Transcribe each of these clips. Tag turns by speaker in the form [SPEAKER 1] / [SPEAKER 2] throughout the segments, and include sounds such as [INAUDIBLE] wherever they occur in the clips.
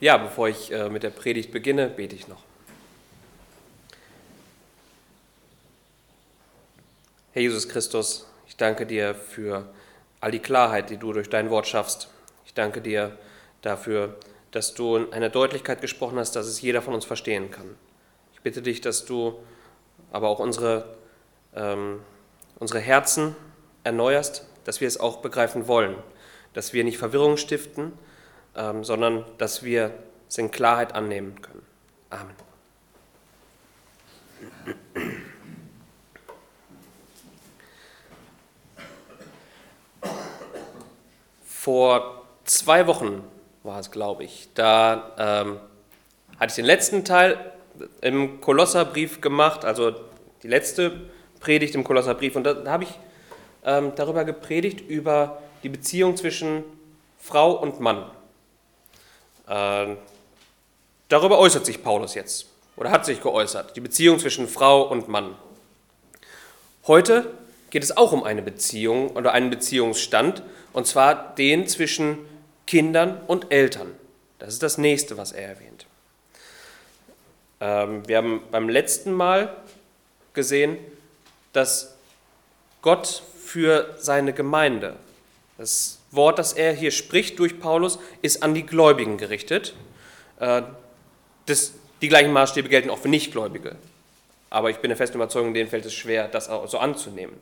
[SPEAKER 1] Ja, bevor ich äh, mit der Predigt beginne, bete ich noch. Herr Jesus Christus, ich danke dir für all die Klarheit, die du durch dein Wort schaffst. Ich danke dir dafür, dass du in einer Deutlichkeit gesprochen hast, dass es jeder von uns verstehen kann. Ich bitte dich, dass du aber auch unsere, ähm, unsere Herzen erneuerst, dass wir es auch begreifen wollen, dass wir nicht Verwirrung stiften, ähm, sondern dass wir es in Klarheit annehmen können. Amen. Vor zwei Wochen war es, glaube ich, da ähm, hatte ich den letzten Teil im Kolosserbrief gemacht, also die letzte Predigt im Kolosserbrief, und da, da habe ich ähm, darüber gepredigt, über die Beziehung zwischen Frau und Mann. Äh, darüber äußert sich Paulus jetzt oder hat sich geäußert, die Beziehung zwischen Frau und Mann. Heute geht es auch um eine Beziehung oder einen Beziehungsstand, und zwar den zwischen Kindern und Eltern. Das ist das nächste, was er erwähnt. Ähm, wir haben beim letzten Mal gesehen, dass Gott für seine Gemeinde, das Wort, das er hier spricht durch Paulus, ist an die Gläubigen gerichtet. Äh, das, die gleichen Maßstäbe gelten auch für Nichtgläubige. Aber ich bin der festen Überzeugung, denen fällt es schwer, das auch so anzunehmen.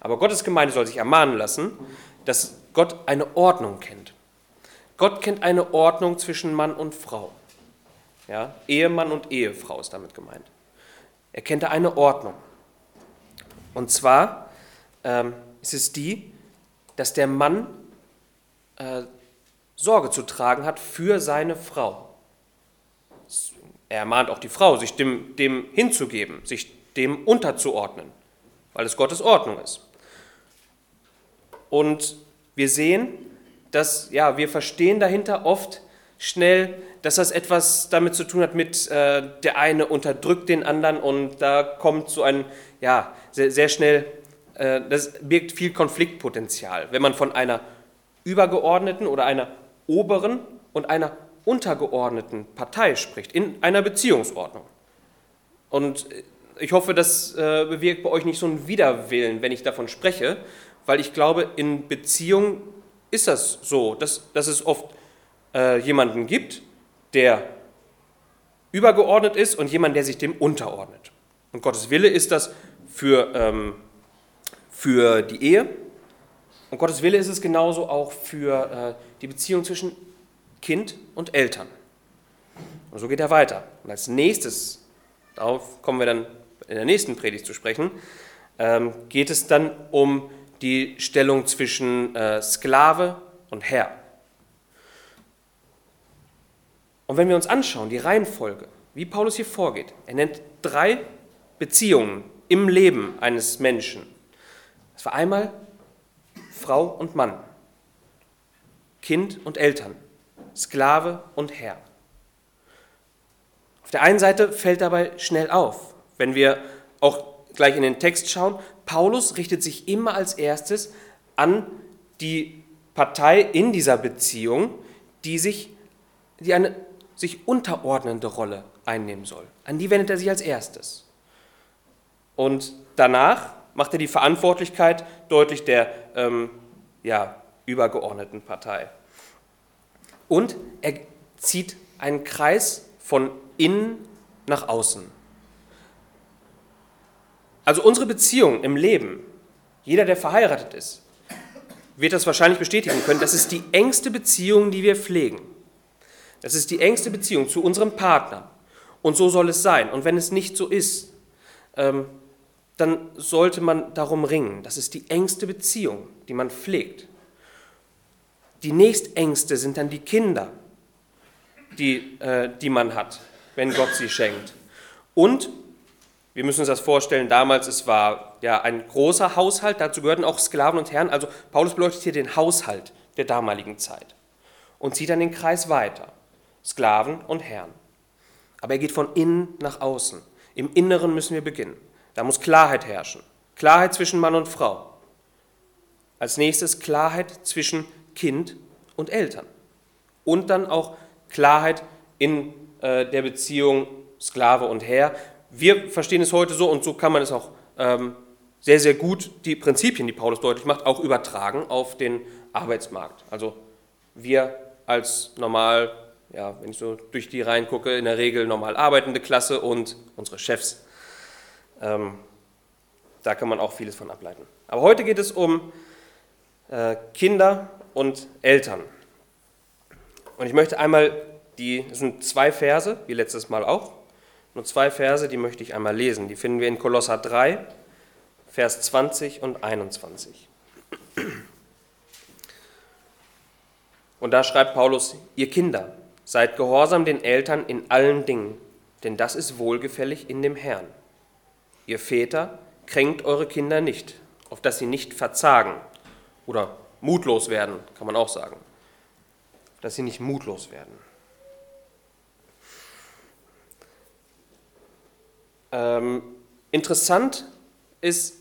[SPEAKER 1] Aber Gottes Gemeinde soll sich ermahnen lassen, dass Gott eine Ordnung kennt. Gott kennt eine Ordnung zwischen Mann und Frau. Ja, Ehemann und Ehefrau ist damit gemeint. Er kennt eine Ordnung. Und zwar ähm, ist es die, dass der Mann äh, Sorge zu tragen hat für seine Frau. Er ermahnt auch die Frau, sich dem, dem hinzugeben, sich dem unterzuordnen, weil es Gottes Ordnung ist. Und wir sehen, dass ja, wir verstehen dahinter oft schnell, dass das etwas damit zu tun hat mit äh, der eine unterdrückt den anderen und da kommt so ein ja sehr, sehr schnell äh, das birgt viel Konfliktpotenzial, wenn man von einer übergeordneten oder einer oberen und einer untergeordneten Partei spricht, in einer Beziehungsordnung. Und ich hoffe, das äh, bewirkt bei euch nicht so einen Widerwillen, wenn ich davon spreche, weil ich glaube, in Beziehungen ist das so, dass, dass es oft äh, jemanden gibt, der übergeordnet ist und jemand, der sich dem unterordnet. Und Gottes Wille ist das für, ähm, für die Ehe, und Gottes Wille ist es genauso auch für äh, die Beziehung zwischen Kind und Eltern. Und so geht er weiter. Und als nächstes, darauf kommen wir dann in der nächsten Predigt zu sprechen, ähm, geht es dann um die Stellung zwischen äh, Sklave und Herr. Und wenn wir uns anschauen, die Reihenfolge, wie Paulus hier vorgeht, er nennt drei Beziehungen im Leben eines Menschen. Das war einmal Frau und Mann, Kind und Eltern, Sklave und Herr. Auf der einen Seite fällt dabei schnell auf, wenn wir auch gleich in den Text schauen, Paulus richtet sich immer als erstes an die Partei in dieser Beziehung, die sich, die eine sich unterordnende Rolle einnehmen soll. An die wendet er sich als erstes. Und danach macht er die Verantwortlichkeit deutlich der ähm, ja, übergeordneten Partei. Und er zieht einen Kreis von innen nach außen. Also unsere Beziehung im Leben, jeder, der verheiratet ist, wird das wahrscheinlich bestätigen können, das ist die engste Beziehung, die wir pflegen. Das ist die engste Beziehung zu unserem Partner. Und so soll es sein. Und wenn es nicht so ist, ähm, dann sollte man darum ringen. Das ist die engste Beziehung, die man pflegt. Die nächstängste sind dann die Kinder, die, äh, die man hat, wenn Gott sie schenkt. Und wir müssen uns das vorstellen, damals es war ja ein großer Haushalt, dazu gehörten auch Sklaven und Herren. Also Paulus beleuchtet hier den Haushalt der damaligen Zeit und zieht dann den Kreis weiter. Sklaven und Herren. Aber er geht von innen nach außen. Im Inneren müssen wir beginnen. Da muss Klarheit herrschen. Klarheit zwischen Mann und Frau. Als nächstes Klarheit zwischen Kind und Eltern. Und dann auch Klarheit in äh, der Beziehung Sklave und Herr. Wir verstehen es heute so und so kann man es auch ähm, sehr, sehr gut, die Prinzipien, die Paulus deutlich macht, auch übertragen auf den Arbeitsmarkt. Also wir als normal, ja, wenn ich so durch die Reihen gucke, in der Regel normal arbeitende Klasse und unsere Chefs. Ähm, da kann man auch vieles von ableiten. Aber heute geht es um äh, Kinder und Eltern. Und ich möchte einmal die, das sind zwei Verse, wie letztes Mal auch, nur zwei Verse, die möchte ich einmal lesen. Die finden wir in Kolosser 3, Vers 20 und 21. Und da schreibt Paulus, ihr Kinder, seid gehorsam den Eltern in allen Dingen, denn das ist wohlgefällig in dem Herrn. Ihr Väter, kränkt eure Kinder nicht, auf dass sie nicht verzagen oder mutlos werden, kann man auch sagen. Dass sie nicht mutlos werden. Ähm, interessant ist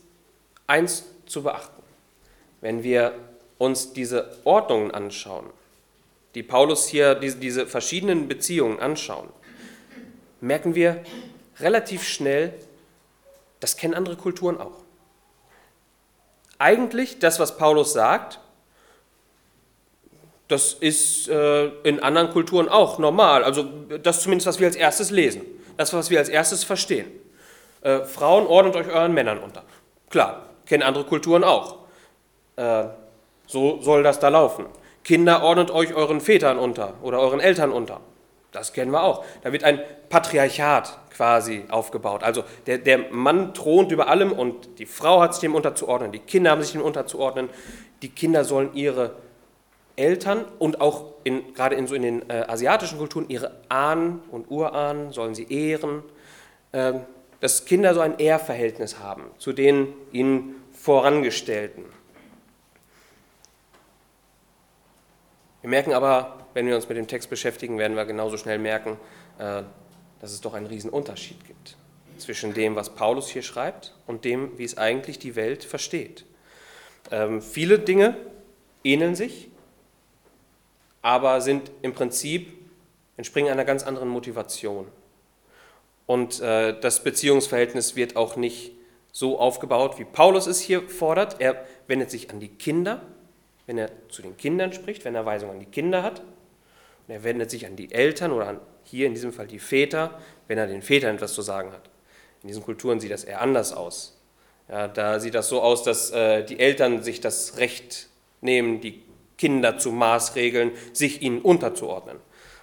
[SPEAKER 1] eins zu beachten, wenn wir uns diese Ordnungen anschauen, die Paulus hier, diese, diese verschiedenen Beziehungen anschauen, merken wir relativ schnell, das kennen andere Kulturen auch. Eigentlich das, was Paulus sagt, das ist äh, in anderen Kulturen auch normal. Also das zumindest, was wir als erstes lesen, das, was wir als erstes verstehen. Äh, Frauen ordnet euch euren Männern unter. Klar, kennen andere Kulturen auch. Äh, so soll das da laufen. Kinder ordnet euch euren Vätern unter oder euren Eltern unter. Das kennen wir auch. Da wird ein Patriarchat quasi aufgebaut. Also der, der Mann thront über allem und die Frau hat sich dem unterzuordnen, die Kinder haben sich dem unterzuordnen. Die Kinder sollen ihre Eltern und auch in, gerade in, so in den äh, asiatischen Kulturen ihre Ahnen und Urahnen sollen sie ehren. Ähm, dass Kinder so ein Ehrverhältnis haben zu den ihnen Vorangestellten. Wir merken aber, wenn wir uns mit dem Text beschäftigen, werden wir genauso schnell merken, äh, dass es doch einen riesen Unterschied gibt zwischen dem, was Paulus hier schreibt und dem, wie es eigentlich die Welt versteht. Ähm, viele Dinge ähneln sich, aber sind im Prinzip, entspringen einer ganz anderen Motivation. Und äh, das Beziehungsverhältnis wird auch nicht so aufgebaut, wie Paulus es hier fordert. Er wendet sich an die Kinder, wenn er zu den Kindern spricht, wenn er Weisungen an die Kinder hat. Und er wendet sich an die Eltern oder an, hier in diesem Fall die Väter, wenn er den Vätern etwas zu sagen hat. In diesen Kulturen sieht das eher anders aus. Ja, da sieht das so aus, dass äh, die Eltern sich das Recht nehmen, die Kinder zu maßregeln, sich ihnen unterzuordnen.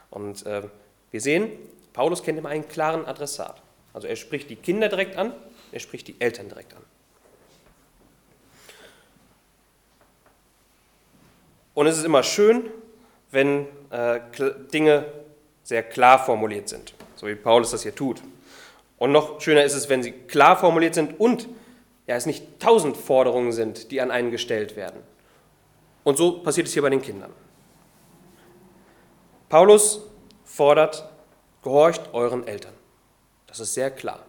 [SPEAKER 1] Und äh, wir sehen, Paulus kennt immer einen klaren Adressat. Also er spricht die Kinder direkt an, er spricht die Eltern direkt an. Und es ist immer schön, wenn äh, Dinge sehr klar formuliert sind, so wie Paulus das hier tut. Und noch schöner ist es, wenn sie klar formuliert sind und ja, es nicht tausend Forderungen sind, die an einen gestellt werden. Und so passiert es hier bei den Kindern. Paulus fordert, gehorcht euren Eltern. Das ist sehr klar.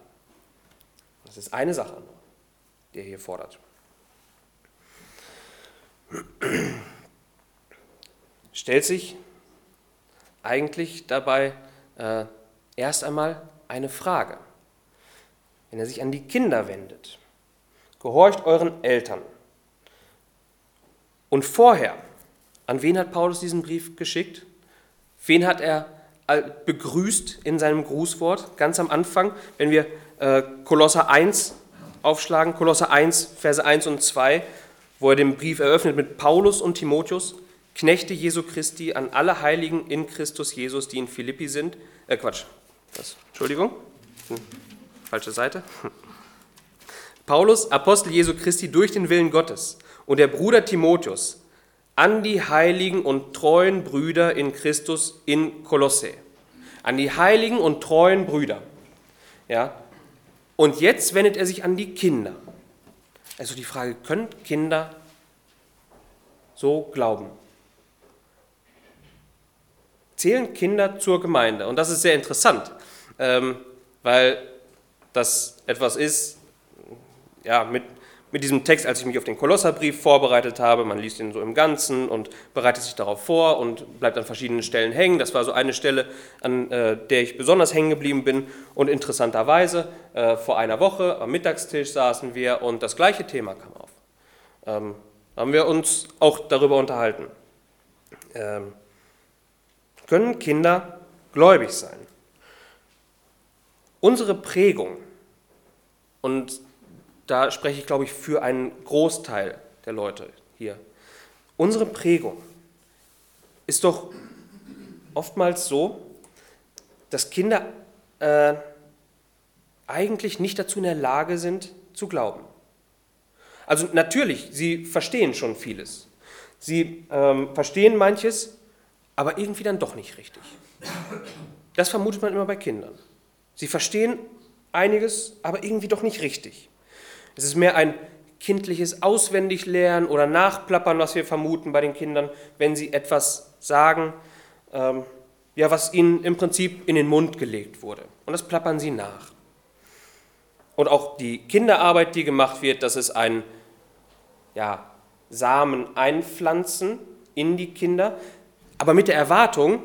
[SPEAKER 1] Das ist eine Sache, die er hier fordert. Stellt sich eigentlich dabei äh, erst einmal eine Frage. Wenn er sich an die Kinder wendet, gehorcht euren Eltern. Und vorher, an wen hat Paulus diesen Brief geschickt? Wen hat er begrüßt in seinem Grußwort ganz am Anfang, wenn wir äh, Kolosser 1 aufschlagen, Kolosser 1, Verse 1 und 2, wo er den Brief eröffnet mit Paulus und Timotheus, Knechte Jesu Christi an alle Heiligen in Christus Jesus, die in Philippi sind. Äh, Quatsch. Was? Entschuldigung. Falsche Seite. [LAUGHS] Paulus, Apostel Jesu Christi durch den Willen Gottes und der Bruder Timotheus an die heiligen und treuen Brüder in Christus in Kolosse. An die heiligen und treuen Brüder. Ja? Und jetzt wendet er sich an die Kinder. Also die Frage, können Kinder so glauben? Zählen Kinder zur Gemeinde? Und das ist sehr interessant, ähm, weil das etwas ist, ja, mit, mit diesem Text, als ich mich auf den Kolosserbrief vorbereitet habe. Man liest ihn so im Ganzen und bereitet sich darauf vor und bleibt an verschiedenen Stellen hängen. Das war so eine Stelle, an äh, der ich besonders hängen geblieben bin. Und interessanterweise, äh, vor einer Woche am Mittagstisch saßen wir und das gleiche Thema kam auf. Ähm, haben wir uns auch darüber unterhalten. Ähm, können Kinder gläubig sein? Unsere Prägung, und da spreche ich, glaube ich, für einen Großteil der Leute hier. Unsere Prägung ist doch oftmals so, dass Kinder äh, eigentlich nicht dazu in der Lage sind, zu glauben. Also natürlich, sie verstehen schon vieles. Sie ähm, verstehen manches, aber irgendwie dann doch nicht richtig. Das vermutet man immer bei Kindern. Sie verstehen einiges, aber irgendwie doch nicht richtig. Es ist mehr ein kindliches Auswendiglernen oder Nachplappern, was wir vermuten bei den Kindern, wenn sie etwas sagen, ähm, ja, was ihnen im Prinzip in den Mund gelegt wurde. Und das plappern sie nach. Und auch die Kinderarbeit, die gemacht wird, das ist ein ja, Samen einpflanzen in die Kinder, aber mit der Erwartung,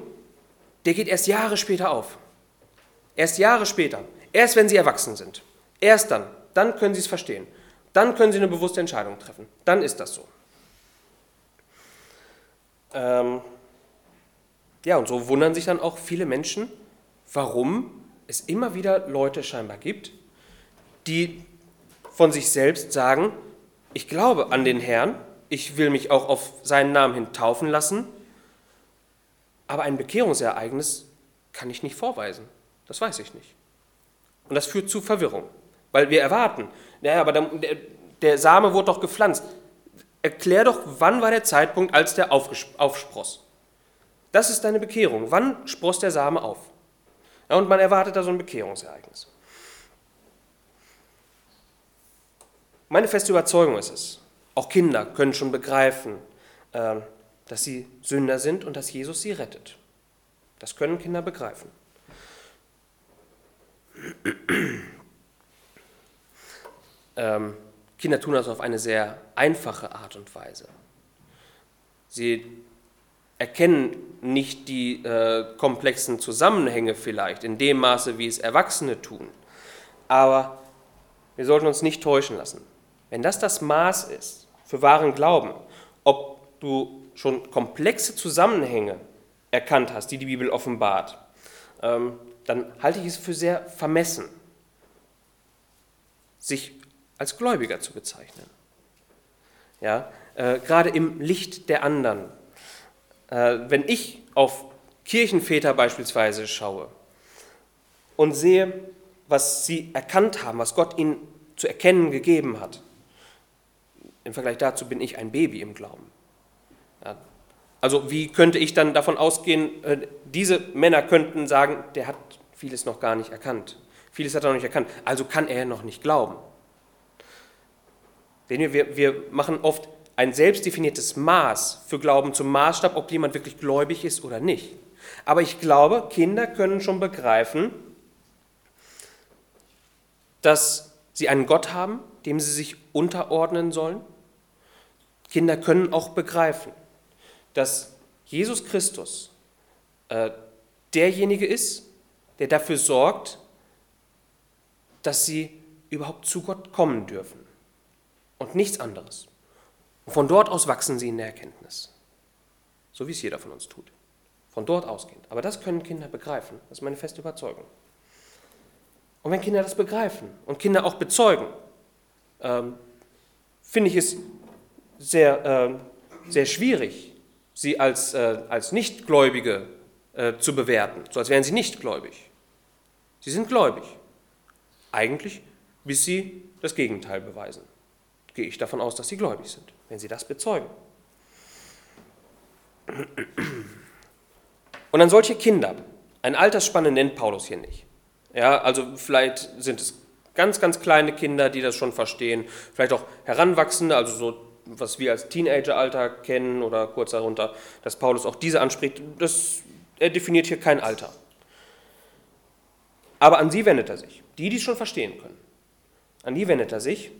[SPEAKER 1] der geht erst Jahre später auf. Erst Jahre später. Erst wenn sie erwachsen sind. Erst dann. Dann können sie es verstehen. Dann können sie eine bewusste Entscheidung treffen. Dann ist das so. Ähm ja, und so wundern sich dann auch viele Menschen, warum es immer wieder Leute scheinbar gibt, die von sich selbst sagen, ich glaube an den Herrn, ich will mich auch auf seinen Namen hin taufen lassen, aber ein Bekehrungsereignis kann ich nicht vorweisen. Das weiß ich nicht. Und das führt zu Verwirrung. Weil wir erwarten, naja, aber der, der Same wurde doch gepflanzt. Erklär doch, wann war der Zeitpunkt, als der aufspross. Das ist deine Bekehrung. Wann spross der Same auf? Ja, und man erwartet da so ein Bekehrungsereignis. Meine feste Überzeugung ist es, auch Kinder können schon begreifen, ähm, dass sie Sünder sind und dass Jesus sie rettet. Das können Kinder begreifen. Ähm, Kinder tun das auf eine sehr einfache Art und Weise. Sie erkennen nicht die äh, komplexen Zusammenhänge vielleicht in dem Maße, wie es Erwachsene tun. Aber wir sollten uns nicht täuschen lassen. Wenn das das Maß ist für wahren Glauben, ob du schon komplexe Zusammenhänge erkannt hast, die die Bibel offenbart, ähm, dann halte ich es für sehr vermessen, sich als Gläubiger zu bezeichnen. Ja, äh, gerade im Licht der anderen. Äh, wenn ich auf Kirchenväter beispielsweise schaue und sehe, was sie erkannt haben, was Gott ihnen zu erkennen gegeben hat, im Vergleich dazu bin ich ein Baby im Glauben. Also wie könnte ich dann davon ausgehen, äh, diese Männer könnten sagen, der hat vieles noch gar nicht erkannt. Vieles hat er noch nicht erkannt, also kann er noch nicht glauben. Wir, wir machen oft ein selbstdefiniertes Maß für Glauben zum Maßstab, ob jemand wirklich gläubig ist oder nicht. Aber ich glaube, Kinder können schon begreifen, dass sie einen Gott haben, dem sie sich unterordnen sollen. Kinder können auch begreifen, dass Jesus Christus äh, derjenige ist, der dafür sorgt, dass sie überhaupt zu Gott kommen dürfen und nichts anderes. Und von dort aus wachsen sie in der Erkenntnis, so wie es jeder von uns tut. Von dort ausgehend. Aber das können Kinder begreifen, das ist meine feste Überzeugung. Und wenn Kinder das begreifen und Kinder auch bezeugen, ähm, finde ich es sehr, äh, sehr schwierig, sie als, äh, als Nichtgläubige äh, zu bewerten, so als wären sie nicht gläubig. Sie sind gläubig. Eigentlich, bis sie das Gegenteil beweisen. Gehe ich davon aus, dass sie gläubig sind, wenn sie das bezeugen. Und an solche Kinder, ein Altersspanne nennt Paulus hier nicht. Ja, also vielleicht sind es ganz, ganz kleine Kinder, die das schon verstehen, vielleicht auch Heranwachsende, also so was wir als Teenageralter kennen oder kurz darunter, dass Paulus auch diese anspricht, das, er definiert hier kein Alter. Aber an sie wendet er sich, die, die es schon verstehen können. An die wendet er sich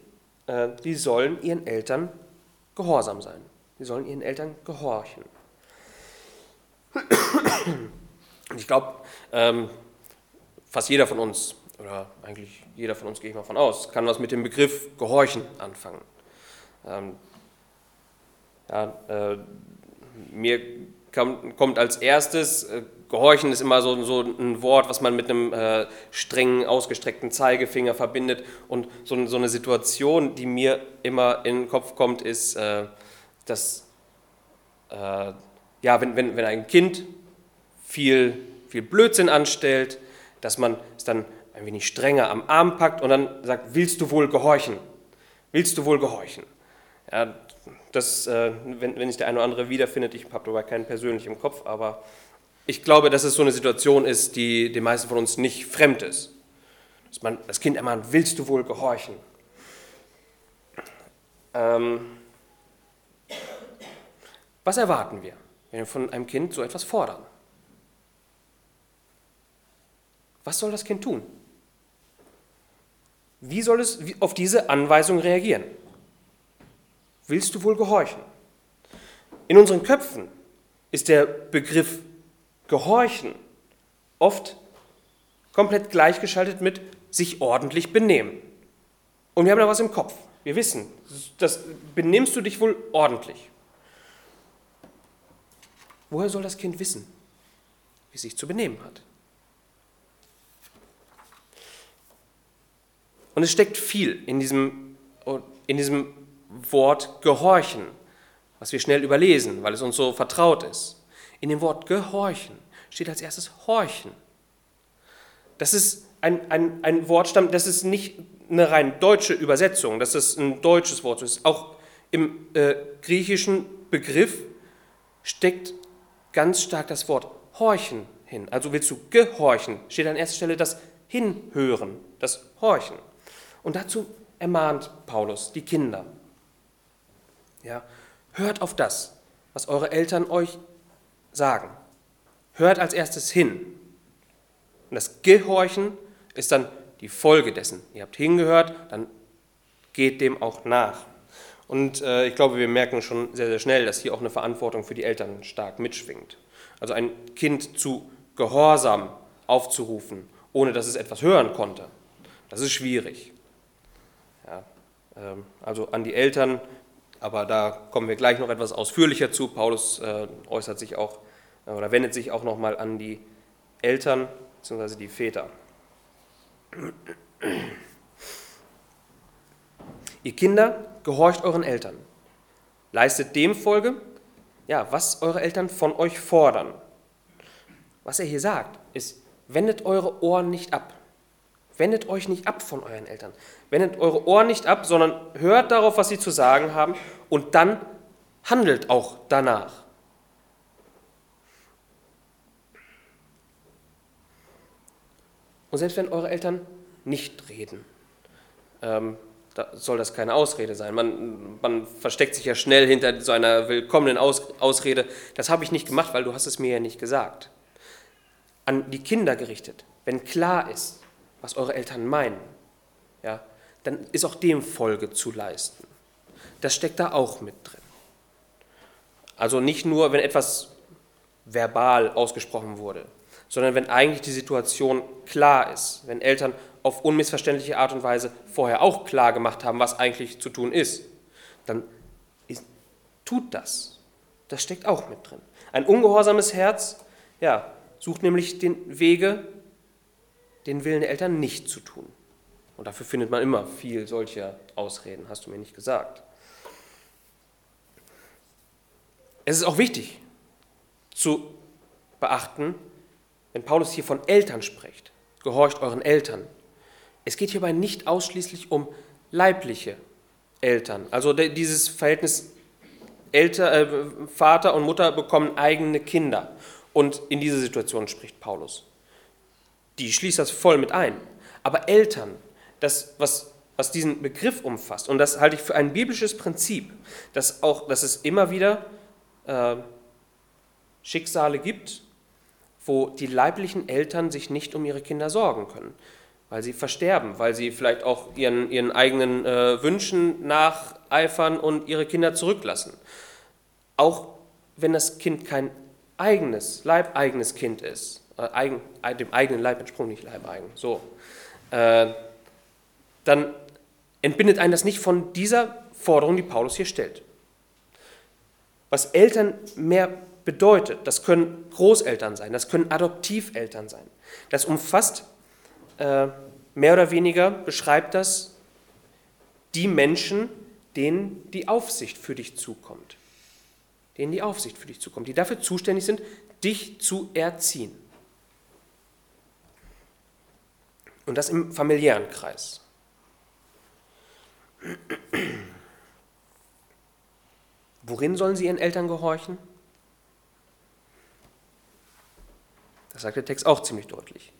[SPEAKER 1] äh, die sollen ihren Eltern gehorsam sein. Die sollen ihren Eltern gehorchen. Ich glaube, ähm, fast jeder von uns, oder eigentlich jeder von uns gehe ich mal von aus, kann was mit dem Begriff Gehorchen anfangen. Ähm, ja, äh, mir kam, kommt als erstes, äh, Gehorchen ist immer so, so, ein Wort, was man mit einem äh, strengen, ausgestreckten Zeigefinger verbindet. Und so, so, eine Situation, die mir immer in den Kopf kommt, ist, äh, dass äh, ja, wenn, wenn, wenn ein Kind viel, viel Blödsinn anstellt, dass man es dann ein wenig strenger am Arm packt und dann sagt, willst du wohl gehorchen? Willst du wohl gehorchen? Ja, das, äh, wenn, wenn sich der eine oder andere wiederfindet, ich habe dabei keinen persönlich im Kopf, aber ich glaube, dass es so eine Situation ist, die den meisten von uns nicht fremd ist. Dass man das Kind ermahnt, willst du wohl gehorchen? Ähm, was erwarten wir, wenn wir von einem Kind so etwas fordern? Was soll das Kind tun? Wie soll es auf diese Anweisung reagieren? Willst du wohl gehorchen? In unseren Köpfen ist der Begriff Gehorchen oft komplett gleichgeschaltet mit sich ordentlich benehmen. Und wir haben da was im Kopf. Wir wissen, das benimmst du dich wohl ordentlich. Woher soll das Kind wissen, wie es sich zu benehmen hat? Und es steckt viel in diesem, in diesem Wort gehorchen, was wir schnell überlesen, weil es uns so vertraut ist. In dem Wort gehorchen steht als erstes horchen. Das ist ein, ein, ein Wortstamm, das ist nicht eine rein deutsche Übersetzung, das ist ein deutsches Wort. Auch im äh, griechischen Begriff steckt ganz stark das Wort horchen hin. Also willst du gehorchen, steht an erster Stelle das Hinhören, das Horchen. Und dazu ermahnt Paulus die Kinder. Ja, hört auf das, was eure Eltern euch sagen. Hört als erstes hin. Und das Gehorchen ist dann die Folge dessen. Ihr habt hingehört, dann geht dem auch nach. Und äh, ich glaube, wir merken schon sehr, sehr schnell, dass hier auch eine Verantwortung für die Eltern stark mitschwingt. Also ein Kind zu Gehorsam aufzurufen, ohne dass es etwas hören konnte, das ist schwierig. Ja, ähm, also an die Eltern, aber da kommen wir gleich noch etwas ausführlicher zu. Paulus äh, äußert sich auch äh, oder wendet sich auch nochmal an die Eltern bzw. die Väter. Ihr Kinder, gehorcht euren Eltern. Leistet dem Folge, ja, was eure Eltern von euch fordern. Was er hier sagt, ist, wendet eure Ohren nicht ab. Wendet euch nicht ab von euren Eltern. Wendet eure Ohren nicht ab, sondern hört darauf, was sie zu sagen haben und dann handelt auch danach. Und selbst wenn eure Eltern nicht reden, ähm, da soll das keine Ausrede sein. Man, man, versteckt sich ja schnell hinter so einer willkommenen Aus, Ausrede. Das habe ich nicht gemacht, weil du hast es mir ja nicht gesagt. An die Kinder gerichtet, wenn klar ist, was eure Eltern meinen, ja, dann ist auch dem Folge zu leisten. Das steckt da auch mit drin. Also nicht nur, wenn etwas verbal ausgesprochen wurde, sondern wenn eigentlich die Situation klar ist, wenn Eltern auf unmissverständliche Art und Weise vorher auch klar gemacht haben, was eigentlich zu tun ist, dann ist, tut das. Das steckt auch mit drin. Ein ungehorsames Herz, ja, sucht nämlich den Wege, den Willen der Eltern nicht zu tun. Und dafür findet man immer viel solcher Ausreden, hast du mir nicht gesagt. Es ist auch wichtig zu beachten, wenn Paulus hier von Eltern spricht, gehorcht euren Eltern. Es geht hierbei nicht ausschließlich um leibliche Eltern. Also dieses Verhältnis Elter, äh, Vater und Mutter bekommen eigene Kinder. Und in diese Situation spricht Paulus. Die schließt das voll mit ein. Aber Eltern, das, was, was diesen Begriff umfasst, und das halte ich für ein biblisches Prinzip, dass, auch, dass es immer wieder äh, Schicksale gibt, wo die leiblichen Eltern sich nicht um ihre Kinder sorgen können, weil sie versterben, weil sie vielleicht auch ihren, ihren eigenen äh, Wünschen nacheifern und ihre Kinder zurücklassen. Auch wenn das Kind kein eigenes, leibeigenes Kind ist, eigen, dem eigenen Leib entsprungen, nicht leibeigen, so, äh, dann entbindet einen das nicht von dieser Forderung, die Paulus hier stellt. Was Eltern mehr bedeutet, das können Großeltern sein, das können Adoptiveltern sein. Das umfasst äh, mehr oder weniger, beschreibt das die Menschen, denen die Aufsicht für dich zukommt. Denen die Aufsicht für dich zukommt, die dafür zuständig sind, dich zu erziehen. Und das im familiären Kreis. Worin sollen sie ihren Eltern gehorchen? Das sagt der Text auch ziemlich deutlich.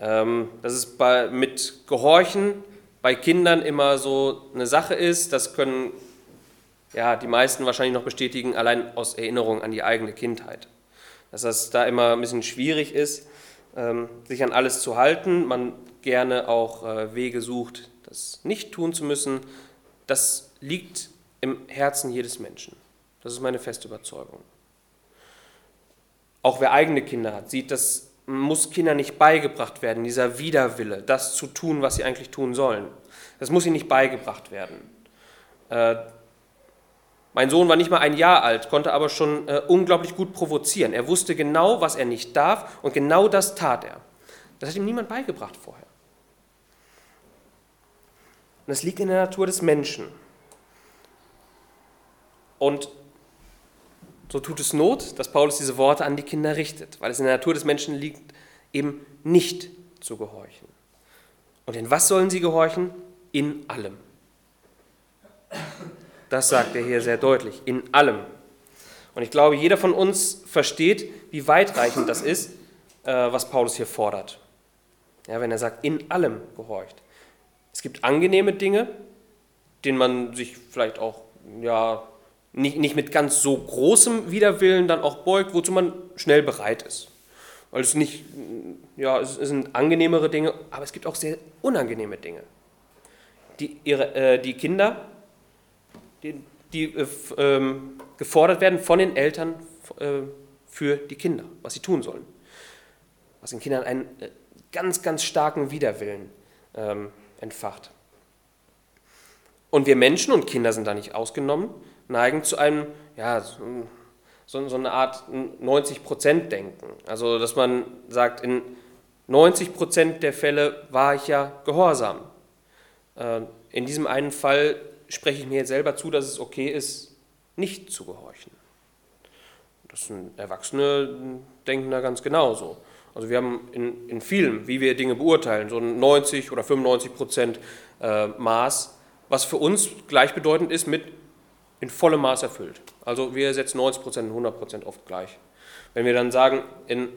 [SPEAKER 1] Ähm, dass es bei, mit Gehorchen bei Kindern immer so eine Sache ist, das können ja, die meisten wahrscheinlich noch bestätigen, allein aus Erinnerung an die eigene Kindheit. Dass das da immer ein bisschen schwierig ist, sich an alles zu halten, man gerne auch äh, Wege sucht, das nicht tun zu müssen, das liegt im Herzen jedes Menschen. Das ist meine feste Überzeugung. Auch wer eigene Kinder hat, sieht, das muss Kindern nicht beigebracht werden, dieser Widerwille, das zu tun, was sie eigentlich tun sollen. Das muss ihnen nicht beigebracht werden. Mein Sohn war nicht mal ein Jahr alt, konnte aber schon äh, unglaublich gut provozieren. Er wusste genau, was er nicht darf und genau das tat er. Das hat ihm niemand beigebracht vorher. Und das liegt in der Natur des Menschen. Und so tut es Not, dass Paulus diese Worte an die Kinder richtet, weil es in der Natur des Menschen liegt, eben nicht zu gehorchen. Und in was sollen sie gehorchen? In allem. Das sagt er hier sehr deutlich, in allem. Und ich glaube, jeder von uns versteht, wie weitreichend das ist, äh, was Paulus hier fordert. Ja, wenn er sagt, in allem gehorcht. Es gibt angenehme Dinge, denen man sich vielleicht auch ja, nicht, nicht mit ganz so großem Widerwillen dann auch beugt, wozu man schnell bereit ist. Weil es nicht, ja, es sind angenehmere Dinge, aber es gibt auch sehr unangenehme Dinge. Die, ihre, äh, die Kinder, die, die äh, ähm, gefordert werden von den Eltern äh, für die Kinder, was sie tun sollen. Was den Kindern einen äh, ganz, ganz starken Widerwillen ähm, entfacht. Und wir Menschen, und Kinder sind da nicht ausgenommen, neigen zu einem, ja, so, so eine Art 90-Prozent-Denken. Also, dass man sagt, in 90 Prozent der Fälle war ich ja gehorsam. Äh, in diesem einen Fall spreche ich mir jetzt selber zu, dass es okay ist, nicht zu gehorchen. Das sind Erwachsene denken da ganz genauso. Also wir haben in, in vielen, wie wir Dinge beurteilen, so ein 90 oder 95 Prozent äh, Maß, was für uns gleichbedeutend ist mit in vollem Maß erfüllt. Also wir setzen 90 Prozent und 100 Prozent oft gleich. Wenn wir dann sagen, in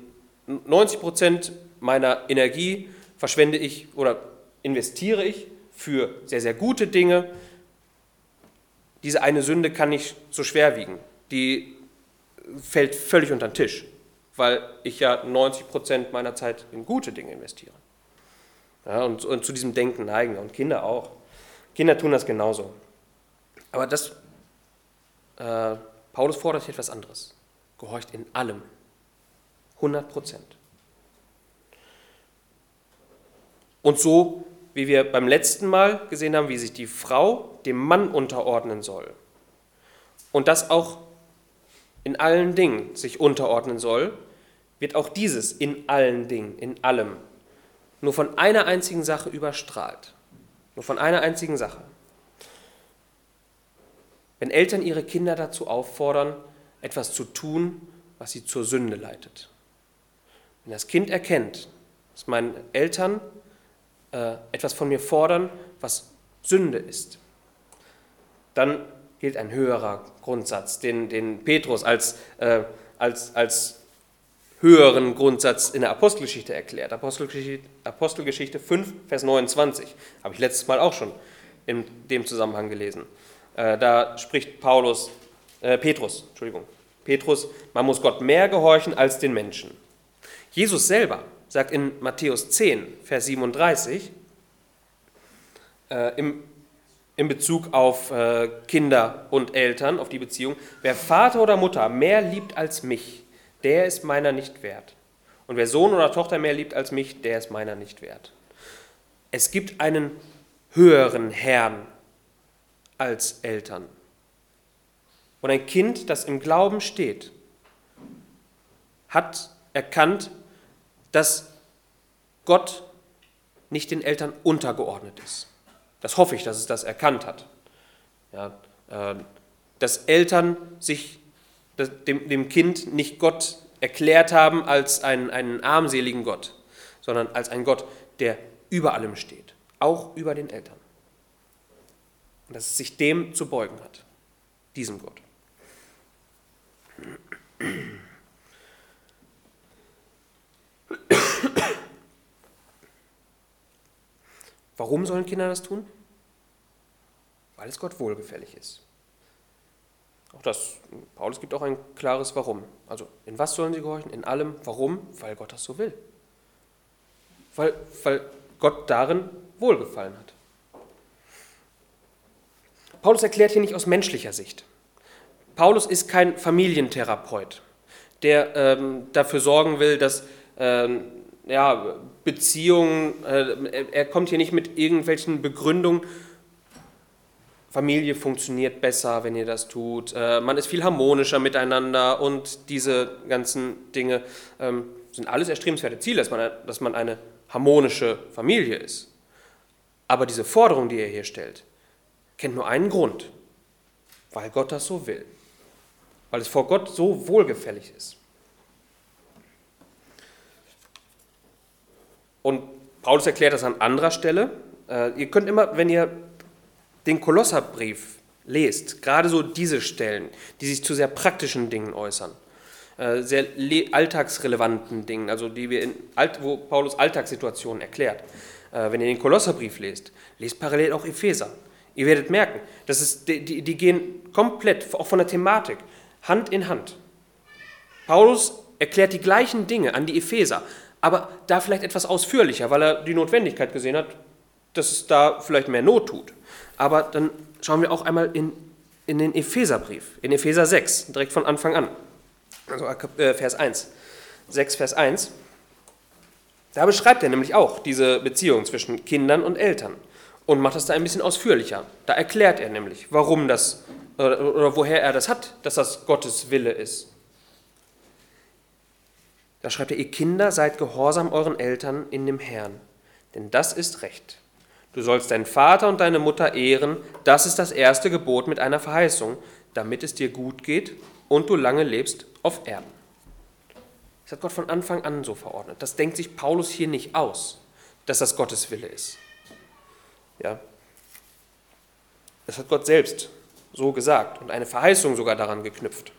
[SPEAKER 1] 90 Prozent meiner Energie verschwende ich oder investiere ich für sehr, sehr gute Dinge, diese eine Sünde kann nicht so schwer wiegen. Die fällt völlig unter den Tisch, weil ich ja 90 Prozent meiner Zeit in gute Dinge investiere. Ja, und, und zu diesem Denken neigen und Kinder auch. Kinder tun das genauso. Aber das äh, Paulus fordert hier etwas anderes. Gehorcht in allem. 100 Prozent. Und so, wie wir beim letzten Mal gesehen haben, wie sich die Frau dem Mann unterordnen soll und das auch in allen Dingen sich unterordnen soll, wird auch dieses in allen Dingen, in allem, nur von einer einzigen Sache überstrahlt. Nur von einer einzigen Sache wenn Eltern ihre Kinder dazu auffordern, etwas zu tun, was sie zur Sünde leitet. Wenn das Kind erkennt, dass meine Eltern äh, etwas von mir fordern, was Sünde ist, dann gilt ein höherer Grundsatz, den, den Petrus als, äh, als, als höheren Grundsatz in der Apostelgeschichte erklärt. Apostelgeschichte, Apostelgeschichte 5, Vers 29. Habe ich letztes Mal auch schon in dem Zusammenhang gelesen. Äh, da spricht Paulus, äh, Petrus, Entschuldigung, Petrus, man muss Gott mehr gehorchen als den Menschen. Jesus selber sagt in Matthäus 10, Vers 37, äh, im, in Bezug auf äh, Kinder und Eltern, auf die Beziehung. Wer Vater oder Mutter mehr liebt als mich, der ist meiner nicht wert. Und wer Sohn oder Tochter mehr liebt als mich, der ist meiner nicht wert. Es gibt einen höheren Herrn als Eltern. Und ein Kind, das im Glauben steht, hat erkannt, dass Gott nicht den Eltern untergeordnet ist. Das hoffe ich, dass es das erkannt hat. Ja, äh, dass Eltern sich dem, dem Kind nicht Gott erklärt haben als einen, einen armseligen Gott, sondern als einen Gott, der über allem steht, auch über den Eltern. Und dass es sich dem zu beugen hat, diesem Gott. Warum sollen Kinder das tun? Weil es Gott wohlgefällig ist. Auch das, Paulus gibt auch ein klares Warum. Also in was sollen sie gehorchen? In allem. Warum? Weil Gott das so will. Weil, weil Gott darin wohlgefallen hat. Paulus erklärt hier nicht aus menschlicher Sicht. Paulus ist kein Familientherapeut, der ähm, dafür sorgen will, dass ähm, ja, Beziehungen, äh, er kommt hier nicht mit irgendwelchen Begründungen, Familie funktioniert besser, wenn ihr das tut, äh, man ist viel harmonischer miteinander und diese ganzen Dinge ähm, sind alles erstrebenswerte Ziele, dass man, dass man eine harmonische Familie ist. Aber diese Forderung, die er hier stellt, kennt nur einen Grund, weil Gott das so will, weil es vor Gott so wohlgefällig ist. Und Paulus erklärt das an anderer Stelle. Äh, ihr könnt immer, wenn ihr den Kolosserbrief lest, gerade so diese Stellen, die sich zu sehr praktischen Dingen äußern, äh, sehr alltagsrelevanten Dingen, also die wir in, wo Paulus Alltagssituationen erklärt. Äh, wenn ihr den Kolosserbrief lest, lest parallel auch Epheser. Ihr werdet merken, das ist, die, die gehen komplett, auch von der Thematik, Hand in Hand. Paulus erklärt die gleichen Dinge an die Epheser, aber da vielleicht etwas ausführlicher, weil er die Notwendigkeit gesehen hat, dass es da vielleicht mehr Not tut. Aber dann schauen wir auch einmal in, in den Epheserbrief, in Epheser 6, direkt von Anfang an. Also äh, Vers 1. 6, Vers 1. Da beschreibt er nämlich auch diese Beziehung zwischen Kindern und Eltern und macht das da ein bisschen ausführlicher. Da erklärt er nämlich, warum das oder woher er das hat, dass das Gottes Wille ist. Da schreibt er, ihr Kinder seid gehorsam euren Eltern in dem Herrn, denn das ist Recht. Du sollst deinen Vater und deine Mutter ehren, das ist das erste Gebot mit einer Verheißung, damit es dir gut geht und du lange lebst auf Erden. Das hat Gott von Anfang an so verordnet. Das denkt sich Paulus hier nicht aus, dass das Gottes Wille ist. Ja. Das hat Gott selbst so gesagt und eine Verheißung sogar daran geknüpft.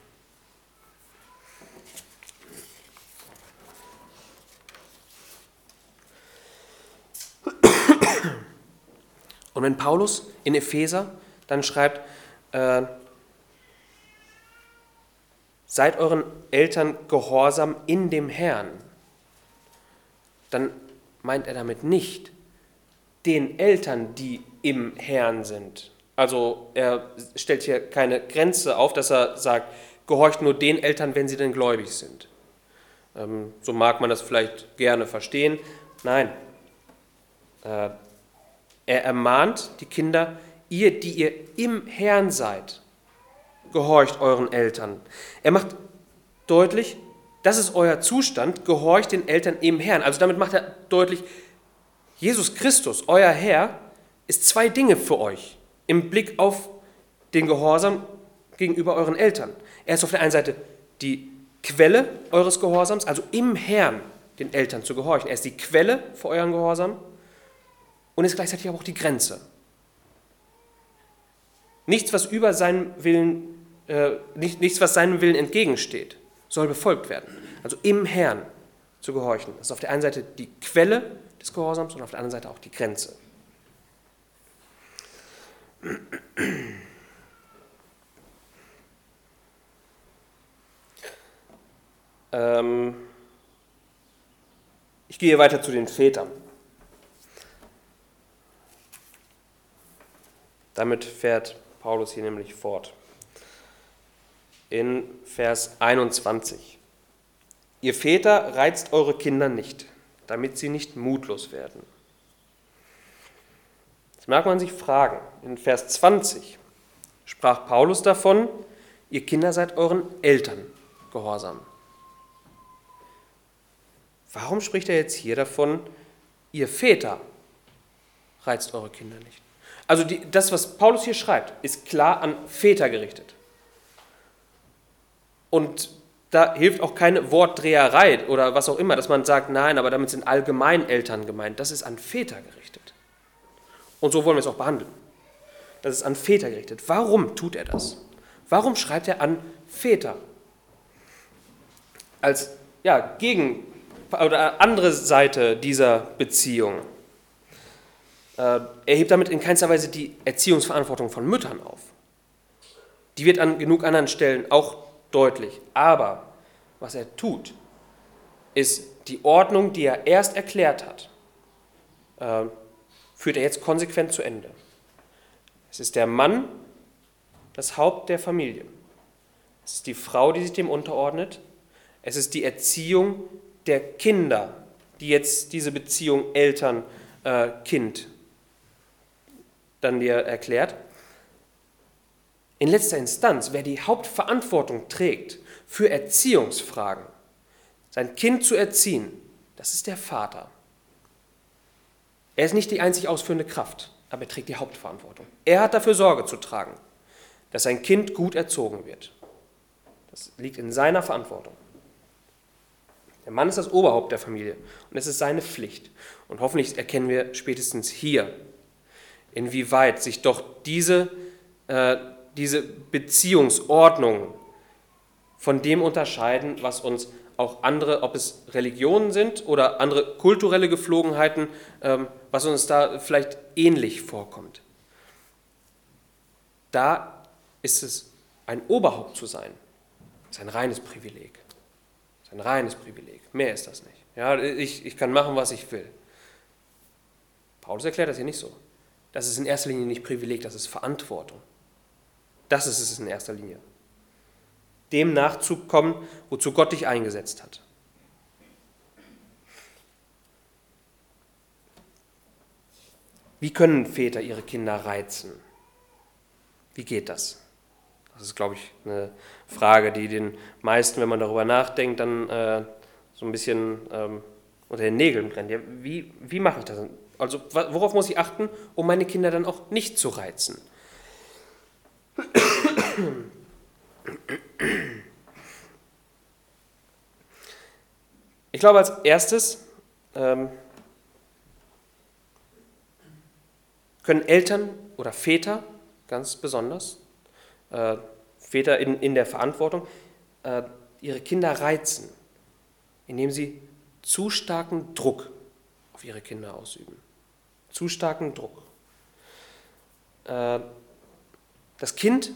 [SPEAKER 1] Und wenn Paulus in Epheser dann schreibt, äh, seid euren Eltern gehorsam in dem Herrn, dann meint er damit nicht den Eltern, die im Herrn sind. Also er stellt hier keine Grenze auf, dass er sagt, gehorcht nur den Eltern, wenn sie denn gläubig sind. Ähm, so mag man das vielleicht gerne verstehen. Nein, äh, er ermahnt die Kinder, ihr, die ihr im Herrn seid, gehorcht euren Eltern. Er macht deutlich, das ist euer Zustand, gehorcht den Eltern im Herrn. Also damit macht er deutlich, Jesus Christus, euer Herr, ist zwei Dinge für euch im Blick auf den Gehorsam gegenüber euren Eltern. Er ist auf der einen Seite die Quelle eures Gehorsams, also im Herrn den Eltern zu gehorchen. Er ist die Quelle für euren Gehorsam und ist gleichzeitig aber auch die Grenze. Nichts, was über seinen Willen, äh, nicht, nichts, was seinem Willen entgegensteht, soll befolgt werden. Also im Herrn zu gehorchen. Das ist auf der einen Seite die Quelle des Gehorsams und auf der anderen Seite auch die Grenze. Ähm ich gehe weiter zu den Vätern. Damit fährt Paulus hier nämlich fort. In Vers 21. Ihr Väter reizt eure Kinder nicht, damit sie nicht mutlos werden. Jetzt mag man sich fragen, in Vers 20 sprach Paulus davon, ihr Kinder seid euren Eltern gehorsam. Warum spricht er jetzt hier davon, ihr Väter reizt eure Kinder nicht? Also die, das, was Paulus hier schreibt, ist klar an Väter gerichtet. Und da hilft auch keine Wortdreherei oder was auch immer, dass man sagt, nein, aber damit sind allgemein Eltern gemeint. Das ist an Väter gerichtet. Und so wollen wir es auch behandeln. Das ist an Väter gerichtet. Warum tut er das? Warum schreibt er an Väter? Als ja, Gegen- oder andere Seite dieser Beziehung. Äh, er hebt damit in keinster Weise die Erziehungsverantwortung von Müttern auf. Die wird an genug anderen Stellen auch deutlich. Aber was er tut, ist die Ordnung, die er erst erklärt hat, äh, führt er jetzt konsequent zu Ende. Es ist der Mann, das Haupt der Familie. Es ist die Frau, die sich dem unterordnet. Es ist die Erziehung der Kinder, die jetzt diese Beziehung Eltern-Kind äh, dann dir erklärt. In letzter Instanz, wer die Hauptverantwortung trägt für Erziehungsfragen, sein Kind zu erziehen, das ist der Vater. Er ist nicht die einzig ausführende Kraft, aber er trägt die Hauptverantwortung. Er hat dafür Sorge zu tragen, dass sein Kind gut erzogen wird. Das liegt in seiner Verantwortung. Der Mann ist das Oberhaupt der Familie und es ist seine Pflicht. Und hoffentlich erkennen wir spätestens hier, inwieweit sich doch diese, äh, diese Beziehungsordnungen von dem unterscheiden, was uns auch andere, ob es Religionen sind oder andere kulturelle Geflogenheiten, ähm, was uns da vielleicht ähnlich vorkommt. Da ist es ein Oberhaupt zu sein, ist ein reines Privileg. Ist ein reines Privileg. Mehr ist das nicht. Ja, ich, ich kann machen, was ich will. Paulus erklärt das hier nicht so. Das ist in erster Linie nicht Privileg, das ist Verantwortung. Das ist es in erster Linie. Dem nachzukommen, wozu Gott dich eingesetzt hat. Wie können Väter ihre Kinder reizen? Wie geht das? Das ist, glaube ich, eine Frage, die den meisten, wenn man darüber nachdenkt, dann äh, so ein bisschen ähm, unter den Nägeln brennt. Ja, wie, wie mache ich das? Also worauf muss ich achten, um meine Kinder dann auch nicht zu reizen? Ich glaube, als erstes ähm, können Eltern oder Väter ganz besonders, äh, Väter in, in der Verantwortung, äh, ihre Kinder reizen, indem sie zu starken Druck auf ihre Kinder ausüben zu starken Druck. Äh, das Kind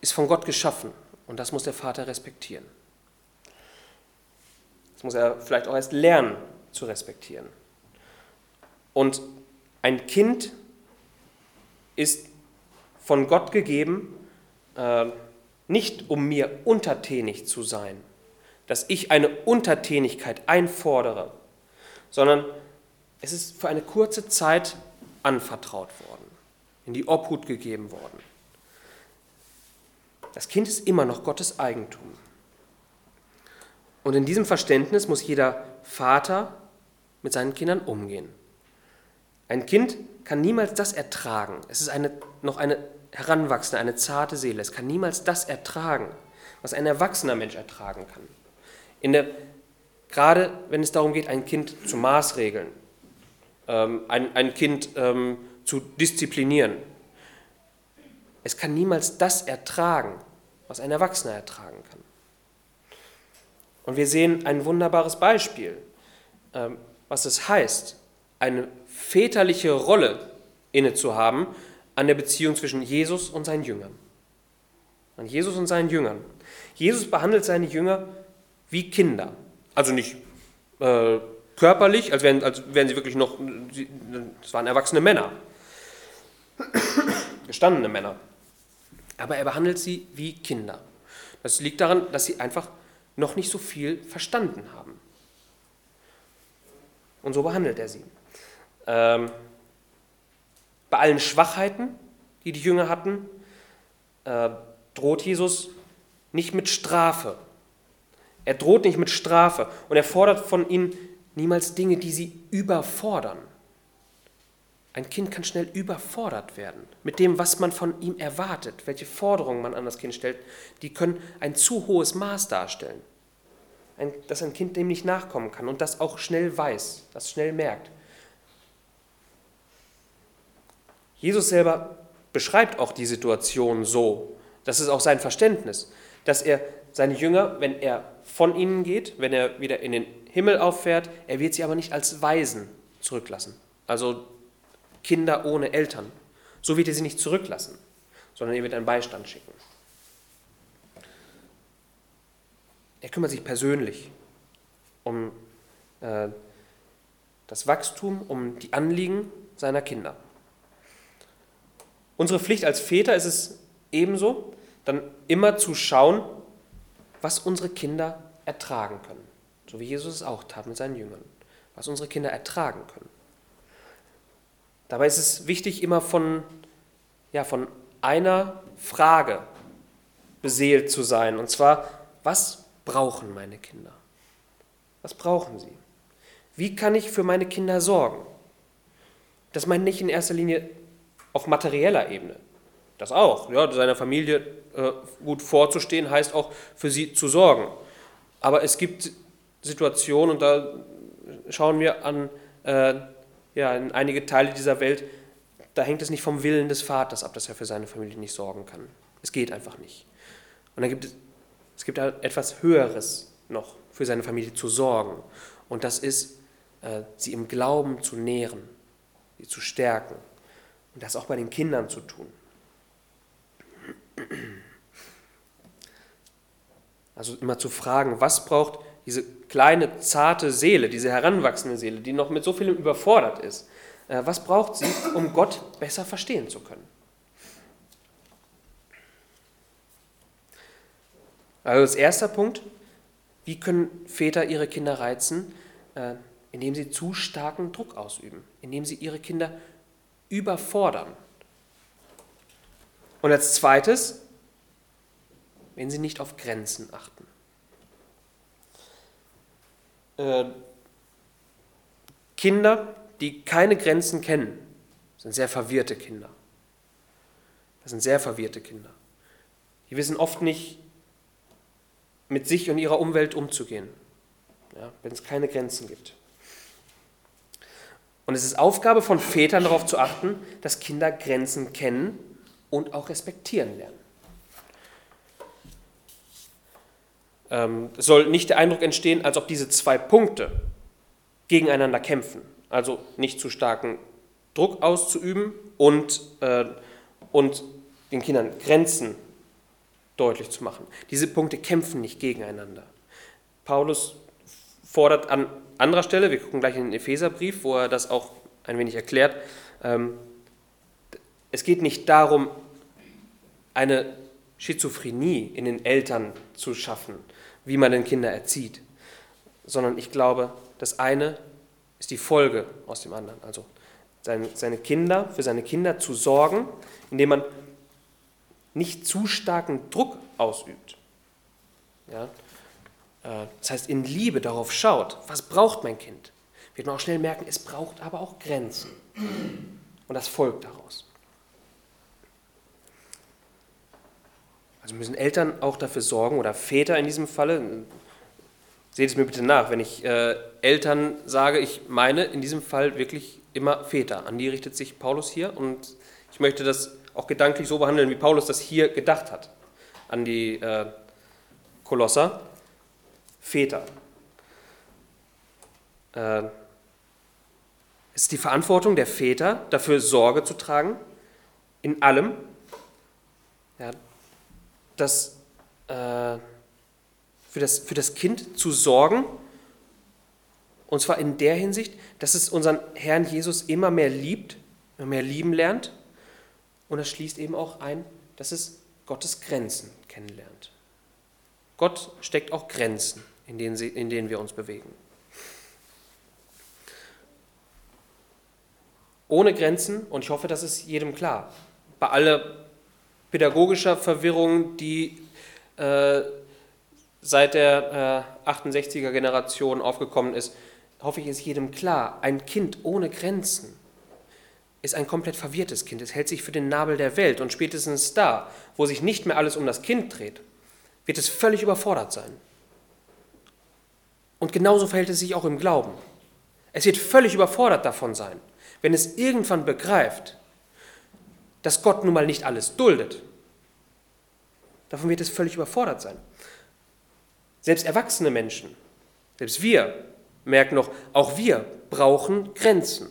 [SPEAKER 1] ist von Gott geschaffen und das muss der Vater respektieren. Das muss er vielleicht auch erst lernen zu respektieren. Und ein Kind ist von Gott gegeben, äh, nicht um mir untertänig zu sein, dass ich eine Untertänigkeit einfordere, sondern es ist für eine kurze Zeit anvertraut worden, in die Obhut gegeben worden. Das Kind ist immer noch Gottes Eigentum. Und in diesem Verständnis muss jeder Vater mit seinen Kindern umgehen. Ein Kind kann niemals das ertragen. Es ist eine, noch eine heranwachsende, eine zarte Seele. Es kann niemals das ertragen, was ein erwachsener Mensch ertragen kann. In der, gerade wenn es darum geht, ein Kind zu maßregeln, ähm, ein, ein Kind ähm, zu disziplinieren. Es kann niemals das ertragen, was ein Erwachsener ertragen kann. Und wir sehen ein wunderbares Beispiel, ähm, was es heißt, eine väterliche Rolle inne zu haben an der Beziehung zwischen Jesus und seinen Jüngern. An Jesus und seinen Jüngern. Jesus behandelt seine Jünger wie Kinder. Also nicht äh, körperlich, als wären, als wären sie wirklich noch, es waren erwachsene Männer. [COUGHS] gestandene Männer. Aber er behandelt sie wie Kinder. Das liegt daran, dass sie einfach noch nicht so viel verstanden haben. Und so behandelt er sie. Ähm, bei allen Schwachheiten, die die Jünger hatten, äh, droht Jesus nicht mit Strafe. Er droht nicht mit Strafe und er fordert von ihnen niemals Dinge, die sie überfordern. Ein Kind kann schnell überfordert werden mit dem, was man von ihm erwartet, welche Forderungen man an das Kind stellt. Die können ein zu hohes Maß darstellen, ein, dass ein Kind dem nicht nachkommen kann und das auch schnell weiß, das schnell merkt. Jesus selber beschreibt auch die Situation so, das ist auch sein Verständnis, dass er seine Jünger, wenn er von ihnen geht, wenn er wieder in den Himmel auffährt, er wird sie aber nicht als Waisen zurücklassen. Also Kinder ohne Eltern. So wird er sie nicht zurücklassen, sondern er wird einen Beistand schicken. Er kümmert sich persönlich um äh, das Wachstum, um die Anliegen seiner Kinder. Unsere Pflicht als Väter ist es ebenso, dann immer zu schauen, was unsere Kinder ertragen können. So wie Jesus es auch tat mit seinen Jüngern. Was unsere Kinder ertragen können. Dabei ist es wichtig, immer von, ja, von einer Frage beseelt zu sein. Und zwar, was brauchen meine Kinder? Was brauchen sie? Wie kann ich für meine Kinder sorgen? Das meint nicht in erster Linie auf materieller Ebene. Das auch. Ja, seiner Familie äh, gut vorzustehen heißt auch für sie zu sorgen. Aber es gibt Situationen, und da schauen wir an äh, ja, in einige Teile dieser Welt, da hängt es nicht vom Willen des Vaters ab, dass er für seine Familie nicht sorgen kann. Es geht einfach nicht. Und dann gibt es, es gibt etwas Höheres noch für seine Familie zu sorgen. Und das ist, äh, sie im Glauben zu nähren, sie zu stärken. Und das auch bei den Kindern zu tun. Also immer zu fragen, was braucht diese kleine, zarte Seele, diese heranwachsende Seele, die noch mit so vielem überfordert ist, äh, was braucht sie, um Gott besser verstehen zu können? Also als erster Punkt, wie können Väter ihre Kinder reizen? Äh, indem sie zu starken Druck ausüben, indem sie ihre Kinder überfordern. Und als zweites, wenn sie nicht auf Grenzen achten. Äh, Kinder, die keine Grenzen kennen, sind sehr verwirrte Kinder. Das sind sehr verwirrte Kinder. Die wissen oft nicht, mit sich und ihrer Umwelt umzugehen, ja, wenn es keine Grenzen gibt. Und es ist Aufgabe von Vätern darauf zu achten, dass Kinder Grenzen kennen und auch respektieren lernen. Ähm, soll nicht der Eindruck entstehen, als ob diese zwei Punkte gegeneinander kämpfen. Also nicht zu starken Druck auszuüben und, äh, und den Kindern Grenzen deutlich zu machen. Diese Punkte kämpfen nicht gegeneinander. Paulus fordert an anderer Stelle, wir gucken gleich in den Epheserbrief, wo er das auch ein wenig erklärt, ähm, es geht nicht darum, eine Schizophrenie in den Eltern zu schaffen, wie man den Kinder erzieht, sondern ich glaube, das eine ist die Folge aus dem anderen. Also seine Kinder, für seine Kinder zu sorgen, indem man nicht zu starken Druck ausübt. Ja? Äh, das heißt, in Liebe darauf schaut, was braucht mein Kind, wird man auch schnell merken, es braucht aber auch Grenzen. Und das folgt daraus. Also müssen Eltern auch dafür sorgen, oder Väter in diesem Falle, seht es mir bitte nach, wenn ich äh, Eltern sage, ich meine in diesem Fall wirklich immer Väter. An die richtet sich Paulus hier und ich möchte das auch gedanklich so behandeln, wie Paulus das hier gedacht hat. An die äh, Kolosser. Väter. Äh, es ist die Verantwortung der Väter, dafür Sorge zu tragen, in allem, ja, das, äh, für, das, für das Kind zu sorgen. Und zwar in der Hinsicht, dass es unseren Herrn Jesus immer mehr liebt, immer mehr lieben lernt Und das schließt eben auch ein, dass es Gottes Grenzen kennenlernt. Gott steckt auch Grenzen, in denen, sie, in denen wir uns bewegen. Ohne Grenzen, und ich hoffe, das ist jedem klar, bei aller pädagogischer Verwirrung, die äh, seit der äh, 68er Generation aufgekommen ist, hoffe ich, ist jedem klar, ein Kind ohne Grenzen ist ein komplett verwirrtes Kind. Es hält sich für den Nabel der Welt und spätestens da, wo sich nicht mehr alles um das Kind dreht, wird es völlig überfordert sein. Und genauso verhält es sich auch im Glauben. Es wird völlig überfordert davon sein, wenn es irgendwann begreift, dass Gott nun mal nicht alles duldet. Davon wird es völlig überfordert sein. Selbst erwachsene Menschen, selbst wir merken noch, auch wir brauchen Grenzen.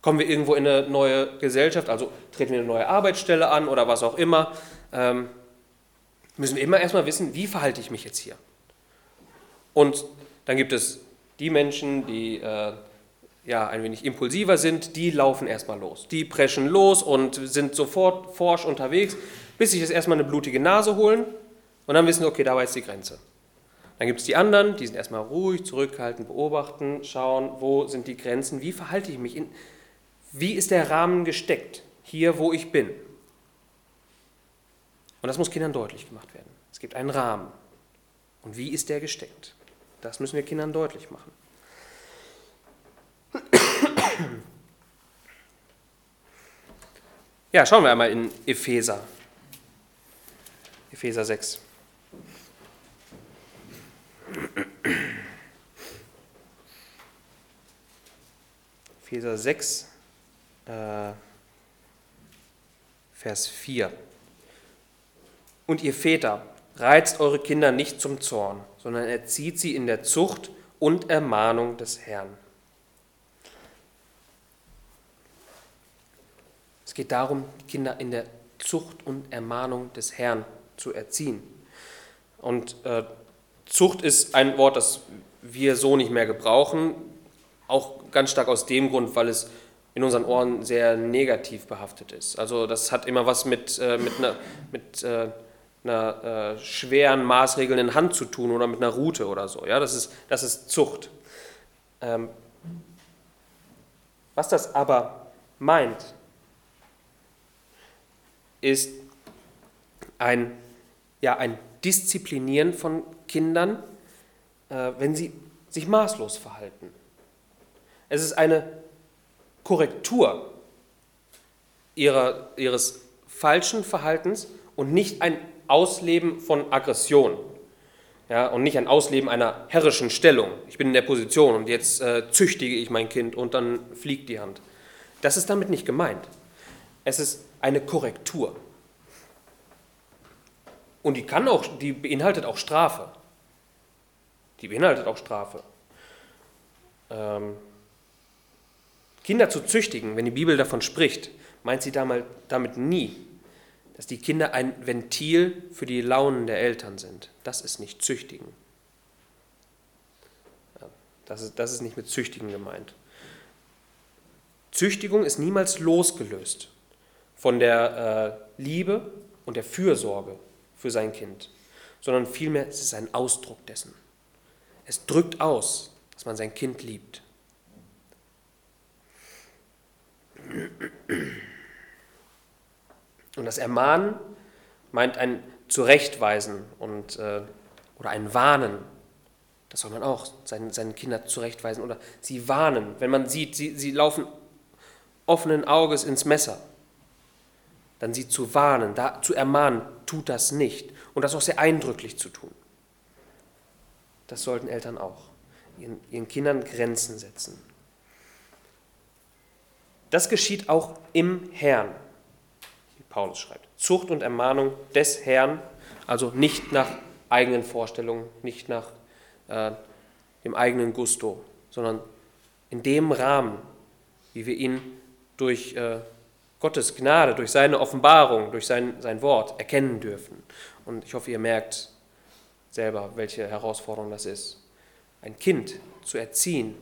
[SPEAKER 1] Kommen wir irgendwo in eine neue Gesellschaft, also treten wir eine neue Arbeitsstelle an oder was auch immer, ähm, müssen wir immer erstmal wissen, wie verhalte ich mich jetzt hier. Und dann gibt es die Menschen, die äh, ja, ein wenig impulsiver sind, die laufen erstmal los. Die preschen los und sind sofort forsch unterwegs, bis sich das erstmal eine blutige Nase holen und dann wissen, okay, da war jetzt die Grenze. Dann gibt es die anderen, die sind erstmal ruhig, zurückhaltend, beobachten, schauen, wo sind die Grenzen, wie verhalte ich mich, in, wie ist der Rahmen gesteckt, hier wo ich bin. Und das muss Kindern deutlich gemacht werden. Es gibt einen Rahmen. Und wie ist der gesteckt? Das müssen wir Kindern deutlich machen. [COUGHS] Ja, schauen wir einmal in Epheser. Epheser 6. Epheser 6, äh, Vers 4. Und ihr Väter, reizt eure Kinder nicht zum Zorn, sondern erzieht sie in der Zucht und Ermahnung des Herrn. Es geht darum, Kinder in der Zucht und Ermahnung des Herrn zu erziehen. Und äh, Zucht ist ein Wort, das wir so nicht mehr gebrauchen, auch ganz stark aus dem Grund, weil es in unseren Ohren sehr negativ behaftet ist. Also das hat immer was mit, äh, mit einer, mit, äh, einer äh, schweren, maßregelnden Hand zu tun oder mit einer Route oder so. Ja, das ist, das ist Zucht. Ähm, was das aber meint, ist ein, ja, ein Disziplinieren von Kindern, äh, wenn sie sich maßlos verhalten. Es ist eine Korrektur ihrer, ihres falschen Verhaltens und nicht ein Ausleben von Aggression. Ja, und nicht ein Ausleben einer herrischen Stellung. Ich bin in der Position und jetzt äh, züchtige ich mein Kind und dann fliegt die Hand. Das ist damit nicht gemeint. Es ist eine Korrektur. Und die kann auch, die beinhaltet auch Strafe. Die beinhaltet auch Strafe. Ähm, Kinder zu züchtigen, wenn die Bibel davon spricht, meint sie damit nie, dass die Kinder ein Ventil für die Launen der Eltern sind. Das ist nicht züchtigen. Das ist, das ist nicht mit züchtigen gemeint. Züchtigung ist niemals losgelöst von der äh, Liebe und der Fürsorge für sein Kind, sondern vielmehr es ist ein Ausdruck dessen. Es drückt aus, dass man sein Kind liebt. Und das Ermahnen meint ein Zurechtweisen und, äh, oder ein Warnen. Das soll man auch seinen, seinen Kindern zurechtweisen oder sie warnen. Wenn man sieht, sie, sie laufen offenen Auges ins Messer, dann sie zu warnen, da, zu ermahnen, tut das nicht. Und das auch sehr eindrücklich zu tun. Das sollten Eltern auch. Ihren, ihren Kindern Grenzen setzen. Das geschieht auch im Herrn, wie Paulus schreibt. Zucht und Ermahnung des Herrn, also nicht nach eigenen Vorstellungen, nicht nach äh, dem eigenen Gusto, sondern in dem Rahmen, wie wir ihn durch äh, Gottes Gnade, durch seine Offenbarung, durch sein, sein Wort erkennen dürfen. Und ich hoffe, ihr merkt selber, welche Herausforderung das ist. Ein Kind zu erziehen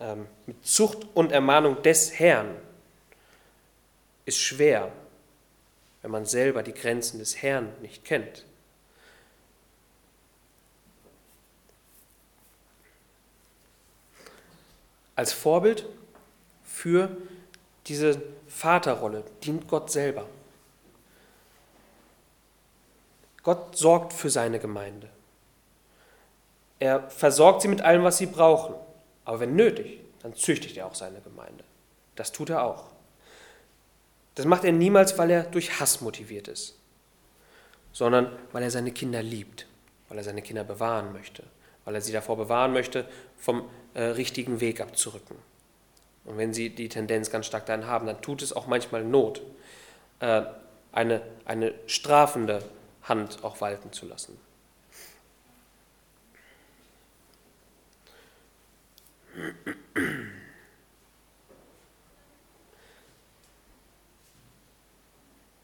[SPEAKER 1] ähm, mit Zucht und Ermahnung des Herrn. ist schwer, wenn man selber die Grenzen des Herrn nicht kennt. Als Vorbild für diese Vaterrolle dient Gott selber. Gott sorgt für seine Gemeinde. Er versorgt sie mit allem, was sie brauchen. Aber wenn nötig, dann züchtigt er auch seine Gemeinde. Das tut er auch. Das macht er niemals, weil er durch Hass motiviert ist, sondern weil er seine Kinder liebt, weil er seine Kinder bewahren möchte, weil er sie davor bewahren möchte, vom äh, richtigen Weg abzurücken. Und wenn sie die Tendenz ganz stark dahin haben, dann tut es auch manchmal Not, äh, eine, eine strafende Hand auch walten zu lassen.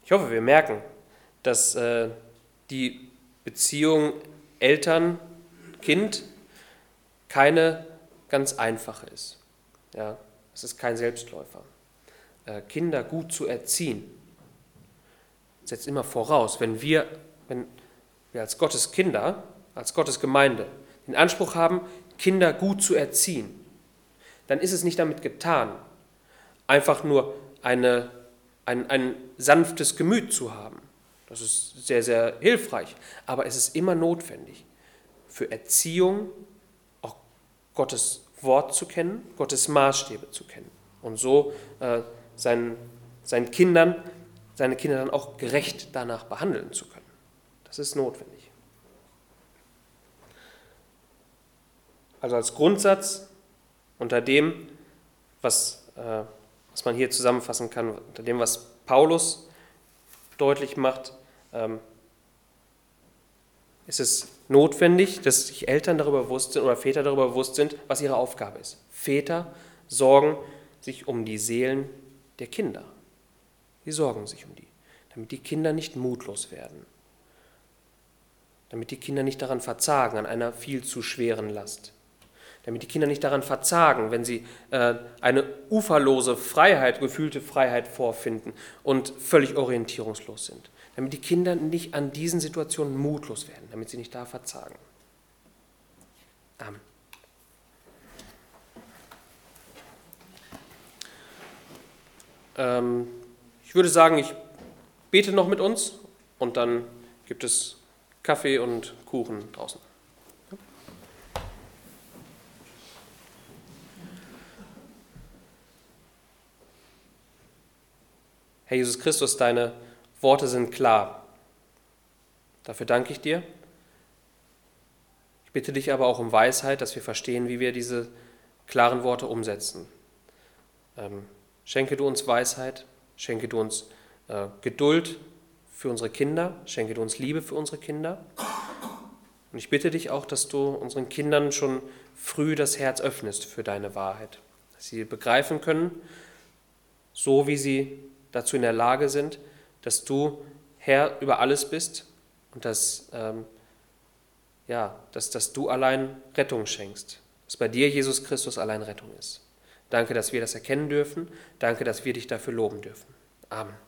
[SPEAKER 1] Ich hoffe, wir merken, dass äh, die Beziehung Eltern-Kind keine ganz einfache ist. Ja, es ist kein Selbstläufer. Äh, Kinder gut zu erziehen setzt immer voraus, wenn wir, wenn wir als Gottes Kinder, als Gottes Gemeinde den Anspruch haben, Kinder gut zu erziehen, dann ist es nicht damit getan, einfach nur eine, ein, ein sanftes Gemüt zu haben. Das ist sehr, sehr hilfreich. Aber es ist immer notwendig, für Erziehung auch Gottes Wort zu kennen, Gottes Maßstäbe zu kennen und so äh, seinen, seinen Kindern, seine Kinder dann auch gerecht danach behandeln zu können. Das ist notwendig. Also als Grundsatz unter dem, was, äh, was man hier zusammenfassen kann, unter dem, was Paulus deutlich macht, ähm, ist es notwendig, dass sich Eltern darüber bewusst sind oder Väter darüber bewusst sind, was ihre Aufgabe ist. Väter sorgen sich um die Seelen der Kinder. Sie sorgen sich um die, damit die Kinder nicht mutlos werden, damit die Kinder nicht daran verzagen, an einer viel zu schweren Last damit die Kinder nicht daran verzagen, wenn sie äh, eine uferlose Freiheit, gefühlte Freiheit vorfinden und völlig orientierungslos sind. Damit die Kinder nicht an diesen Situationen mutlos werden, damit sie nicht da verzagen. Amen. Ähm, ich würde sagen, ich bete noch mit uns und dann gibt es Kaffee und Kuchen draußen. Herr Jesus Christus, deine Worte sind klar. Dafür danke ich dir. Ich bitte dich aber auch um Weisheit, dass wir verstehen, wie wir diese klaren Worte umsetzen. Ähm, schenke du uns Weisheit, schenke du uns äh, Geduld für unsere Kinder, schenke du uns Liebe für unsere Kinder. Und ich bitte dich auch, dass du unseren Kindern schon früh das Herz öffnest für deine Wahrheit, dass sie begreifen können, so wie sie dazu in der Lage sind, dass du Herr über alles bist und dass, ähm, ja, dass, dass du allein Rettung schenkst, dass bei dir Jesus Christus allein Rettung ist. Danke, dass wir das erkennen dürfen. Danke, dass wir dich dafür loben dürfen. Amen.